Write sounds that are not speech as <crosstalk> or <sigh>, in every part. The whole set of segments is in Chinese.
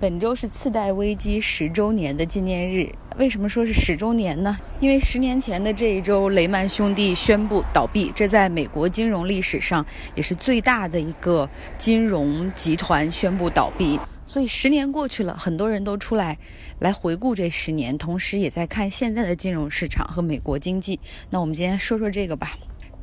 本周是次贷危机十周年的纪念日。为什么说是十周年呢？因为十年前的这一周，雷曼兄弟宣布倒闭，这在美国金融历史上也是最大的一个金融集团宣布倒闭。所以十年过去了，很多人都出来来回顾这十年，同时也在看现在的金融市场和美国经济。那我们今天说说这个吧。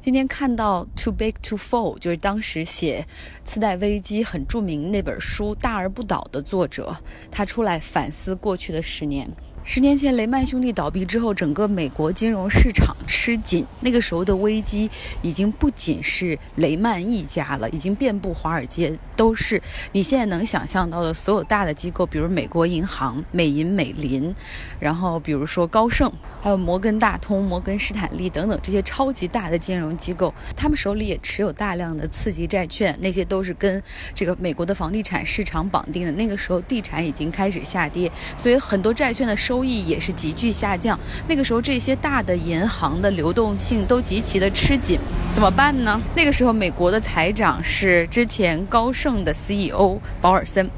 今天看到《Too Big to Fall》，就是当时写次贷危机很著名那本书《大而不倒》的作者，他出来反思过去的十年。十年前，雷曼兄弟倒闭之后，整个美国金融市场吃紧。那个时候的危机已经不仅是雷曼一家了，已经遍布华尔街，都是你现在能想象到的所有大的机构，比如美国银行、美银美林，然后比如说高盛，还有摩根大通、摩根士坦利等等这些超级大的金融机构，他们手里也持有大量的刺激债券，那些都是跟这个美国的房地产市场绑定的。那个时候地产已经开始下跌，所以很多债券的收收益也是急剧下降。那个时候，这些大的银行的流动性都极其的吃紧，怎么办呢？那个时候，美国的财长是之前高盛的 CEO 保尔森，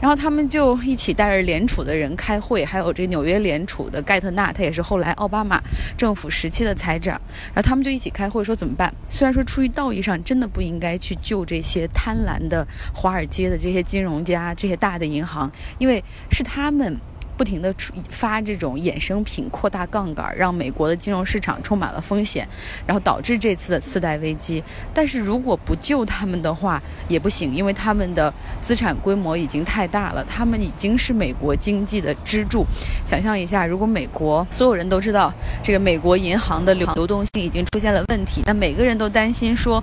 然后他们就一起带着联储的人开会，还有这纽约联储的盖特纳，他也是后来奥巴马政府时期的财长，然后他们就一起开会说怎么办？虽然说出于道义上真的不应该去救这些贪婪的华尔街的这些金融家、这些大的银行，因为是他们。不停地发这种衍生品，扩大杠杆，让美国的金融市场充满了风险，然后导致这次的次贷危机。但是如果不救他们的话也不行，因为他们的资产规模已经太大了，他们已经是美国经济的支柱。想象一下，如果美国所有人都知道这个美国银行的流流动性已经出现了问题，那每个人都担心说，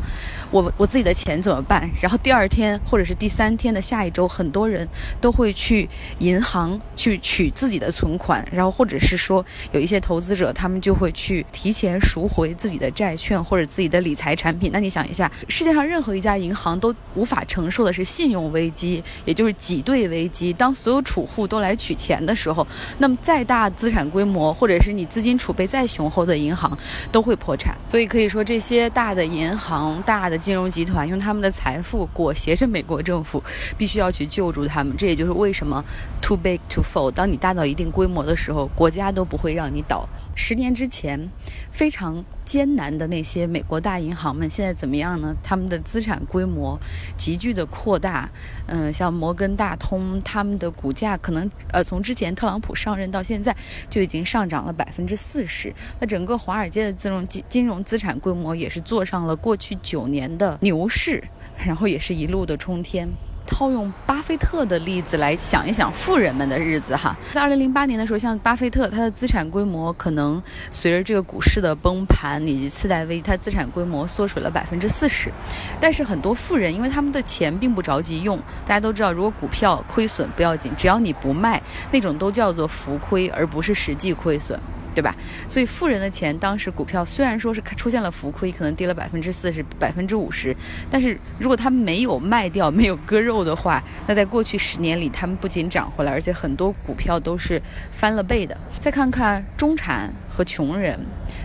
我我自己的钱怎么办？然后第二天或者是第三天的下一周，很多人都会去银行去取。自己的存款，然后或者是说有一些投资者，他们就会去提前赎回自己的债券或者自己的理财产品。那你想一下，世界上任何一家银行都无法承受的是信用危机，也就是挤兑危机。当所有储户都来取钱的时候，那么再大资产规模或者是你资金储备再雄厚的银行都会破产。所以可以说，这些大的银行、大的金融集团用他们的财富裹挟着美国政府，必须要去救助他们。这也就是为什么 too big to fall。当你大到一定规模的时候，国家都不会让你倒。十年之前，非常艰难的那些美国大银行们，现在怎么样呢？他们的资产规模急剧的扩大。嗯，像摩根大通，他们的股价可能呃，从之前特朗普上任到现在，就已经上涨了百分之四十。那整个华尔街的金融金金融资产规模也是坐上了过去九年的牛市，然后也是一路的冲天。套用巴菲特的例子来想一想富人们的日子哈，在二零零八年的时候，像巴菲特，他的资产规模可能随着这个股市的崩盘以及次贷危机，他资产规模缩水了百分之四十。但是很多富人，因为他们的钱并不着急用，大家都知道，如果股票亏损不要紧，只要你不卖，那种都叫做浮亏，而不是实际亏损。对吧？所以富人的钱，当时股票虽然说是出现了浮亏，可能跌了百分之四十、百分之五十，但是如果他没有卖掉、<laughs> 没有割肉的话，那在过去十年里，他们不仅涨回来，而且很多股票都是翻了倍的。再看看中产和穷人。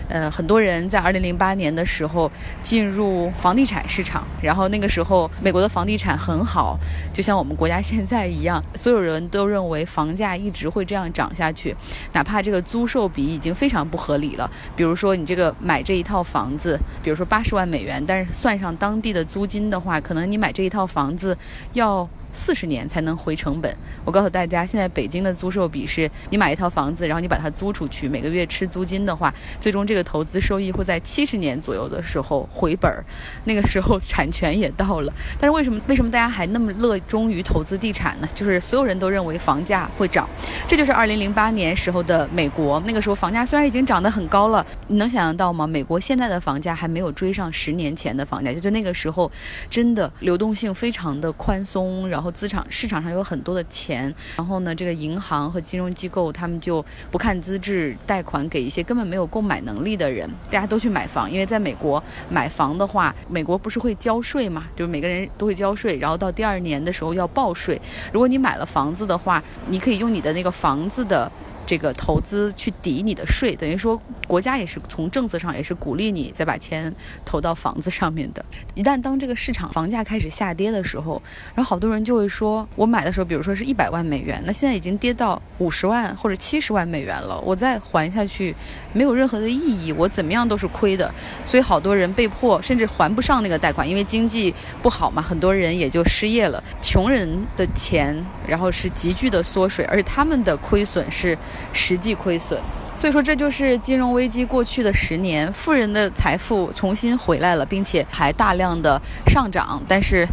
呃，很多人在二零零八年的时候进入房地产市场，然后那个时候美国的房地产很好，就像我们国家现在一样，所有人都认为房价一直会这样涨下去，哪怕这个租售比已经非常不合理了。比如说你这个买这一套房子，比如说八十万美元，但是算上当地的租金的话，可能你买这一套房子要。四十年才能回成本。我告诉大家，现在北京的租售比是，你买一套房子，然后你把它租出去，每个月吃租金的话，最终这个投资收益会在七十年左右的时候回本儿。那个时候产权也到了。但是为什么为什么大家还那么热衷于投资地产呢？就是所有人都认为房价会涨。这就是二零零八年时候的美国。那个时候房价虽然已经涨得很高了，你能想象到吗？美国现在的房价还没有追上十年前的房价。就在那个时候，真的流动性非常的宽松，然后。然后资产市场上有很多的钱，然后呢，这个银行和金融机构他们就不看资质贷款给一些根本没有购买能力的人，大家都去买房，因为在美国买房的话，美国不是会交税嘛，就是每个人都会交税，然后到第二年的时候要报税。如果你买了房子的话，你可以用你的那个房子的。这个投资去抵你的税，等于说国家也是从政策上也是鼓励你再把钱投到房子上面的。一旦当这个市场房价开始下跌的时候，然后好多人就会说，我买的时候，比如说是一百万美元，那现在已经跌到五十万或者七十万美元了，我再还下去没有任何的意义，我怎么样都是亏的。所以好多人被迫甚至还不上那个贷款，因为经济不好嘛，很多人也就失业了。穷人的钱，然后是急剧的缩水，而且他们的亏损是。实际亏损，所以说这就是金融危机过去的十年，富人的财富重新回来了，并且还大量的上涨，但是。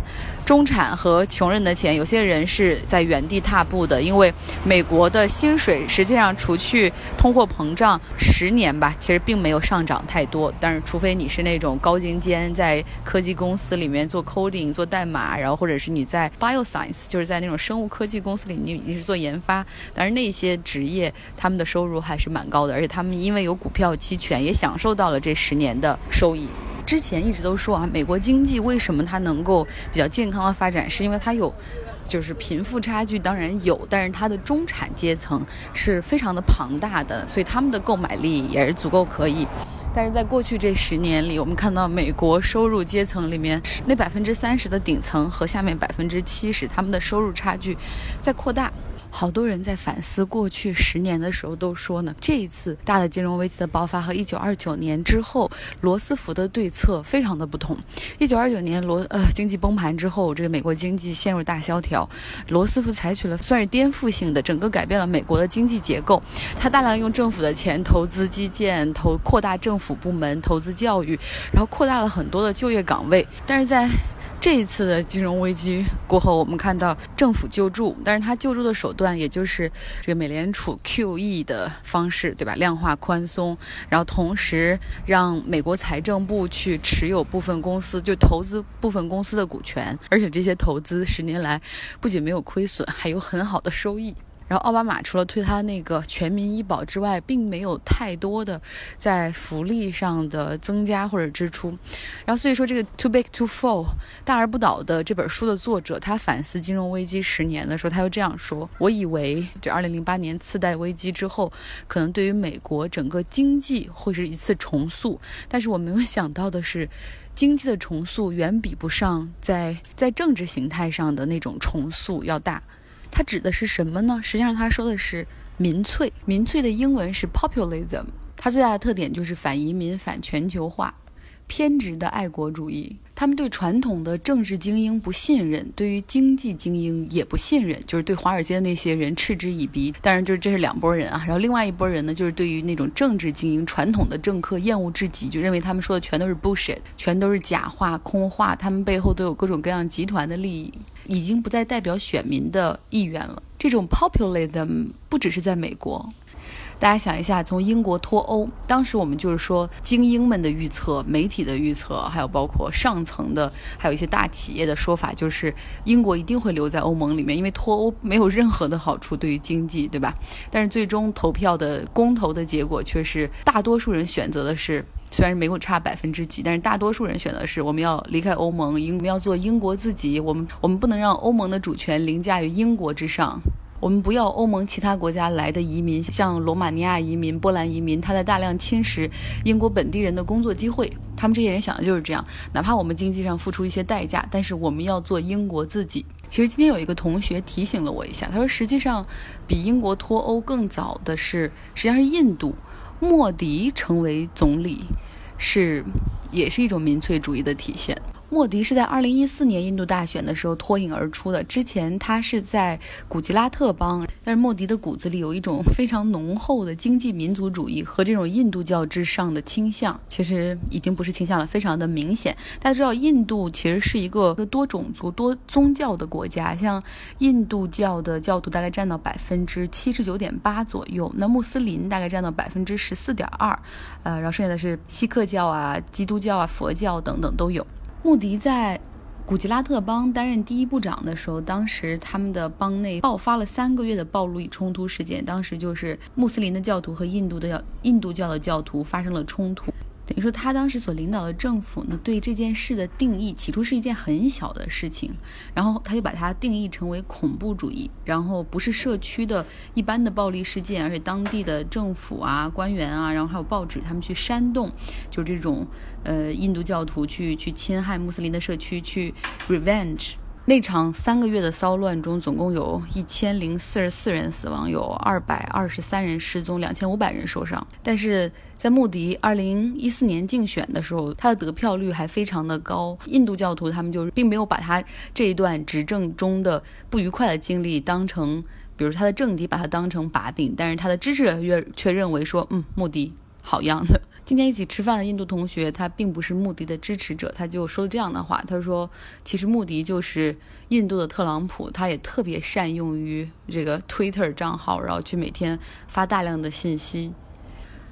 中产和穷人的钱，有些人是在原地踏步的，因为美国的薪水实际上除去通货膨胀十年吧，其实并没有上涨太多。但是，除非你是那种高精尖，在科技公司里面做 coding 做代码，然后或者是你在 bioscience，就是在那种生物科技公司里，你你是做研发，但是那些职业他们的收入还是蛮高的，而且他们因为有股票期权，也享受到了这十年的收益。之前一直都说啊，美国经济为什么它能够比较健康的发展，是因为它有，就是贫富差距当然有，但是它的中产阶层是非常的庞大的，所以他们的购买力也是足够可以。但是在过去这十年里，我们看到美国收入阶层里面那百分之三十的顶层和下面百分之七十，他们的收入差距在扩大。好多人在反思过去十年的时候都说呢，这一次大的金融危机的爆发和一九二九年之后罗斯福的对策非常的不同。一九二九年罗呃经济崩盘之后，这个美国经济陷入大萧条，罗斯福采取了算是颠覆性的，整个改变了美国的经济结构。他大量用政府的钱投资基建，投扩大政府部门，投资教育，然后扩大了很多的就业岗位。但是在这一次的金融危机过后，我们看到政府救助，但是它救助的手段也就是这个美联储 QE 的方式，对吧？量化宽松，然后同时让美国财政部去持有部分公司，就投资部分公司的股权，而且这些投资十年来不仅没有亏损，还有很好的收益。然后奥巴马除了推他那个全民医保之外，并没有太多的在福利上的增加或者支出。然后所以说，这个 Too Big to Fall 大而不倒的这本书的作者，他反思金融危机十年的时候，他又这样说：“我以为这2008年次贷危机之后，可能对于美国整个经济会是一次重塑，但是我没有想到的是，经济的重塑远比不上在在政治形态上的那种重塑要大。”它指的是什么呢？实际上，他说的是民粹。民粹的英文是 populism。它最大的特点就是反移民、反全球化。偏执的爱国主义，他们对传统的政治精英不信任，对于经济精英也不信任，就是对华尔街的那些人嗤之以鼻。当然，就是这是两拨人啊。然后另外一拨人呢，就是对于那种政治精英、传统的政客厌恶至极，就认为他们说的全都是 bullshit，全都是假话、空话，他们背后都有各种各样集团的利益，已经不再代表选民的意愿了。这种 populism 不只是在美国。大家想一下，从英国脱欧，当时我们就是说精英们的预测、媒体的预测，还有包括上层的，还有一些大企业的说法，就是英国一定会留在欧盟里面，因为脱欧没有任何的好处对于经济，对吧？但是最终投票的公投的结果却是大多数人选择的是，虽然没有差百分之几，但是大多数人选的是我们要离开欧盟，英我们要做英国自己，我们我们不能让欧盟的主权凌驾于英国之上。我们不要欧盟其他国家来的移民，像罗马尼亚移民、波兰移民，他在大量侵蚀英国本地人的工作机会。他们这些人想的就是这样，哪怕我们经济上付出一些代价，但是我们要做英国自己。其实今天有一个同学提醒了我一下，他说实际上比英国脱欧更早的是，实际上是印度，莫迪成为总理，是也是一种民粹主义的体现。莫迪是在二零一四年印度大选的时候脱颖而出的。之前他是在古吉拉特邦，但是莫迪的骨子里有一种 <laughs> 非常浓厚的经济民族主义和这种印度教之上的倾向。其实已经不是倾向了，非常的明显。大家知道，印度其实是一个多种族、多宗教的国家，像印度教的教徒大概占到百分之七十九点八左右，那穆斯林大概占到百分之十四点二，呃，然后剩下的是锡克教啊、基督教啊、佛教等等都有。穆迪在古吉拉特邦担任第一部长的时候，当时他们的邦内爆发了三个月的暴力冲突事件。当时就是穆斯林的教徒和印度的印度教的教徒发生了冲突。等于说他当时所领导的政府呢，对这件事的定义起初是一件很小的事情，然后他就把它定义成为恐怖主义，然后不是社区的一般的暴力事件，而且当地的政府啊、官员啊，然后还有报纸，他们去煽动，就这种呃印度教徒去去侵害穆斯林的社区，去 revenge。那场三个月的骚乱中，总共有一千零四十四人死亡，有二百二十三人失踪，两千五百人受伤。但是在穆迪二零一四年竞选的时候，他的得票率还非常的高。印度教徒他们就并没有把他这一段执政中的不愉快的经历当成，比如他的政敌把他当成把柄，但是他的支持者却却认为说，嗯，穆迪好样的。今天一起吃饭的印度同学，他并不是穆迪的支持者，他就说了这样的话。他说：“其实穆迪就是印度的特朗普，他也特别善用于这个 Twitter 账号，然后去每天发大量的信息。”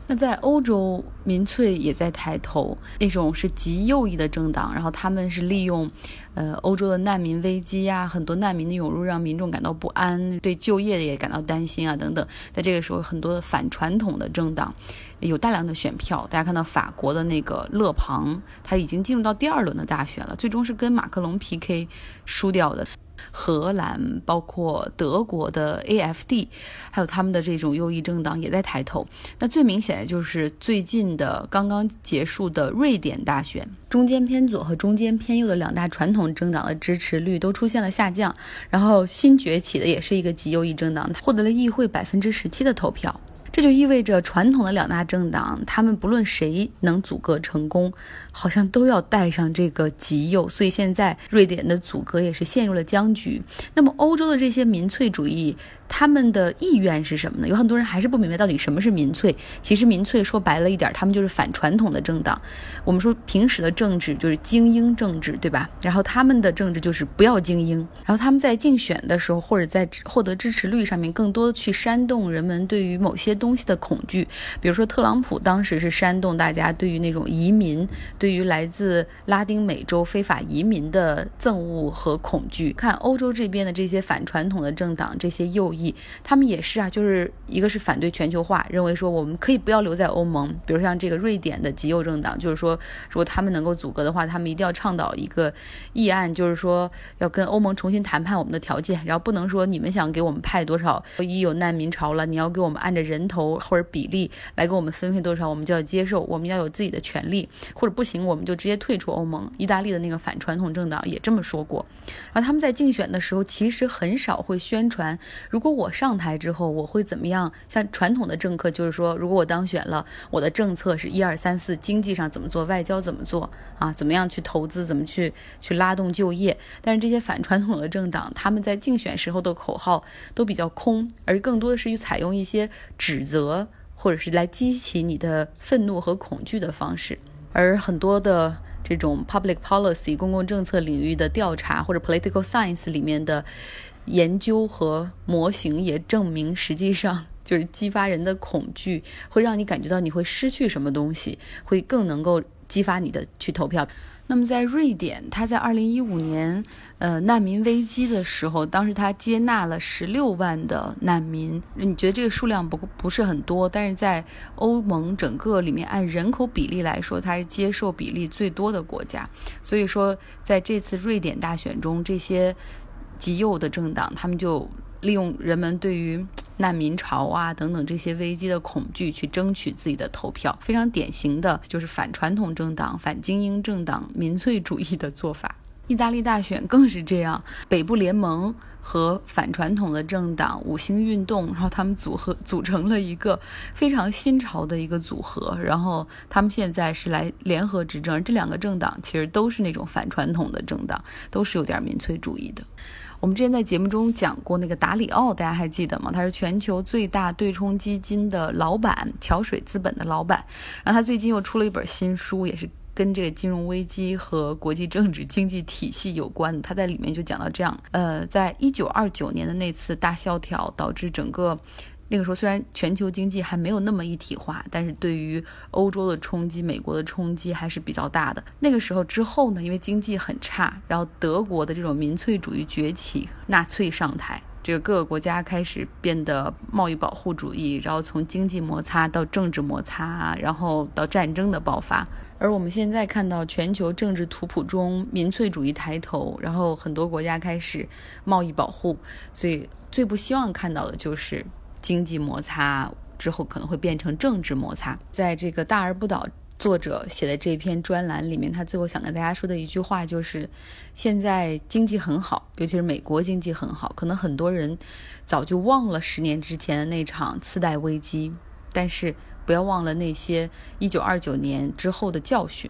那在欧洲，民粹也在抬头，那种是极右翼的政党，然后他们是利用，呃，欧洲的难民危机呀，很多难民的涌入让民众感到不安，对就业也感到担心啊，等等。在这个时候，很多反传统的政党有大量的选票。大家看到法国的那个勒庞，他已经进入到第二轮的大选了，最终是跟马克龙 PK 输掉的。荷兰，包括德国的 AFD，还有他们的这种右翼政党也在抬头。那最明显的就是最近的刚刚结束的瑞典大选，中间偏左和中间偏右的两大传统政党的支持率都出现了下降。然后新崛起的也是一个极右翼政党，获得了议会百分之十七的投票。这就意味着传统的两大政党，他们不论谁能阻隔成功。好像都要带上这个极右，所以现在瑞典的阻隔也是陷入了僵局。那么欧洲的这些民粹主义，他们的意愿是什么呢？有很多人还是不明白到底什么是民粹。其实民粹说白了一点，他们就是反传统的政党。我们说平时的政治就是精英政治，对吧？然后他们的政治就是不要精英。然后他们在竞选的时候，或者在获得支持率上面，更多的去煽动人们对于某些东西的恐惧。比如说特朗普当时是煽动大家对于那种移民对。于来自拉丁美洲非法移民的憎恶和恐惧，看欧洲这边的这些反传统的政党，这些右翼，他们也是啊，就是一个是反对全球化，认为说我们可以不要留在欧盟。比如像这个瑞典的极右政党，就是说如果他们能够阻隔的话，他们一定要倡导一个议案，就是说要跟欧盟重新谈判我们的条件，然后不能说你们想给我们派多少，一有难民潮了，你要给我们按着人头或者比例来给我们分配多少，我们就要接受，我们要有自己的权利，或者不行。我们就直接退出欧盟。意大利的那个反传统政党也这么说过。然后他们在竞选的时候，其实很少会宣传，如果果我上台之后，我会怎么样？像传统的政客就是说，如果我当选了，我的政策是一二三四，经济上怎么做，外交怎么做啊？怎么样去投资？怎么去去拉动就业？但是这些反传统的政党，他们在竞选时候的口号都比较空，而更多的是去采用一些指责，或者是来激起你的愤怒和恐惧的方式。而很多的这种 public policy 公共政策领域的调查，或者 political science 里面的研究和模型也证明，实际上 <laughs> 就是激发人的恐惧，会让你感觉到你会失去什么东西，会更能够激发你的去投票。那么在瑞典，他在二零一五年，呃，难民危机的时候，当时他接纳了十六万的难民。你觉得这个数量不不是很多，但是在欧盟整个里面，按人口比例来说，它是接受比例最多的国家。所以说，在这次瑞典大选中，这些极右的政党，他们就利用人们对于。难民潮啊，等等这些危机的恐惧，去争取自己的投票，非常典型的就是反传统政党、反精英政党、民粹主义的做法。意大利大选更是这样，北部联盟和反传统的政党五星运动，然后他们组合组成了一个非常新潮的一个组合，然后他们现在是来联合执政。这两个政党其实都是那种反传统的政党，都是有点民粹主义的。我们之前在节目中讲过那个达里奥，大家还记得吗？他是全球最大对冲基金的老板，桥水资本的老板。然后他最近又出了一本新书，也是跟这个金融危机和国际政治经济体系有关。他在里面就讲到这样：，呃，在一九二九年的那次大萧条，导致整个。那个时候虽然全球经济还没有那么一体化，但是对于欧洲的冲击、美国的冲击还是比较大的。那个时候之后呢，因为经济很差，然后德国的这种民粹主义崛起，纳粹上台。这个各个国家开始变得贸易保护主义，然后从经济摩擦到政治摩擦，然后到战争的爆发。而我们现在看到全球政治图谱中民粹主义抬头，然后很多国家开始贸易保护，所以最不希望看到的就是经济摩擦之后可能会变成政治摩擦。在这个大而不倒作者写的这篇专栏里面，他最后想跟大家说的一句话就是：现在经济很好，尤其是美国经济很好，可能很多人早就忘了十年之前的那场次贷危机，但是。不要忘了那些一九二九年之后的教训。